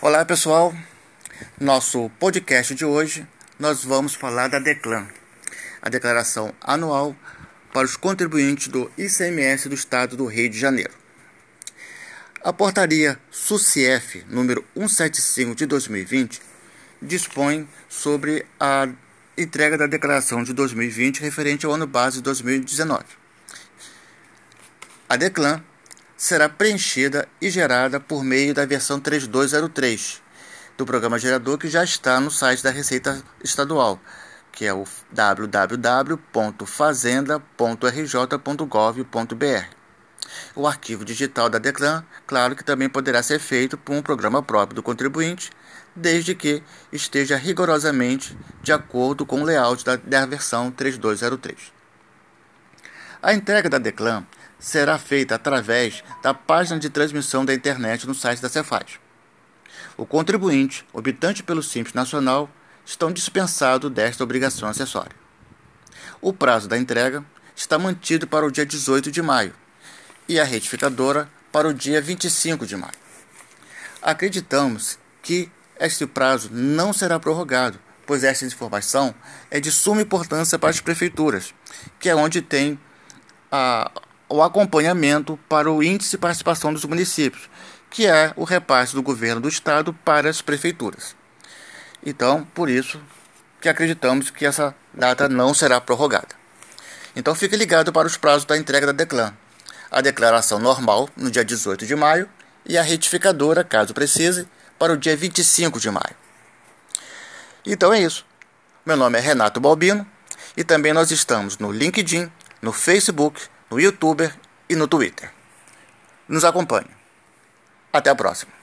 Olá pessoal, nosso podcast de hoje nós vamos falar da Declan, a declaração anual para os contribuintes do ICMS do Estado do Rio de Janeiro. A portaria SUCIEF número 175 de 2020 dispõe sobre a entrega da declaração de 2020 referente ao ano base 2019. A Declan será preenchida e gerada por meio da versão 3203 do programa gerador que já está no site da Receita Estadual, que é o www.fazenda.rj.gov.br. O arquivo digital da Declan, claro que também poderá ser feito por um programa próprio do contribuinte, desde que esteja rigorosamente de acordo com o layout da, da versão 3203. A entrega da Declan será feita através da página de transmissão da internet no site da Cefaz. O contribuinte, optante pelo Simples Nacional, estão dispensados desta obrigação acessória. O prazo da entrega está mantido para o dia 18 de maio e a retificadora para o dia 25 de maio. Acreditamos que este prazo não será prorrogado, pois esta informação é de suma importância para as prefeituras, que é onde tem a, o acompanhamento para o índice de participação dos municípios, que é o repasse do governo do estado para as prefeituras. Então, por isso que acreditamos que essa data não será prorrogada. Então, fique ligado para os prazos da entrega da Declan. A declaração normal no dia 18 de maio e a retificadora, caso precise, para o dia 25 de maio. Então é isso. Meu nome é Renato Balbino e também nós estamos no LinkedIn, no Facebook, no YouTube e no Twitter. Nos acompanhe. Até a próxima.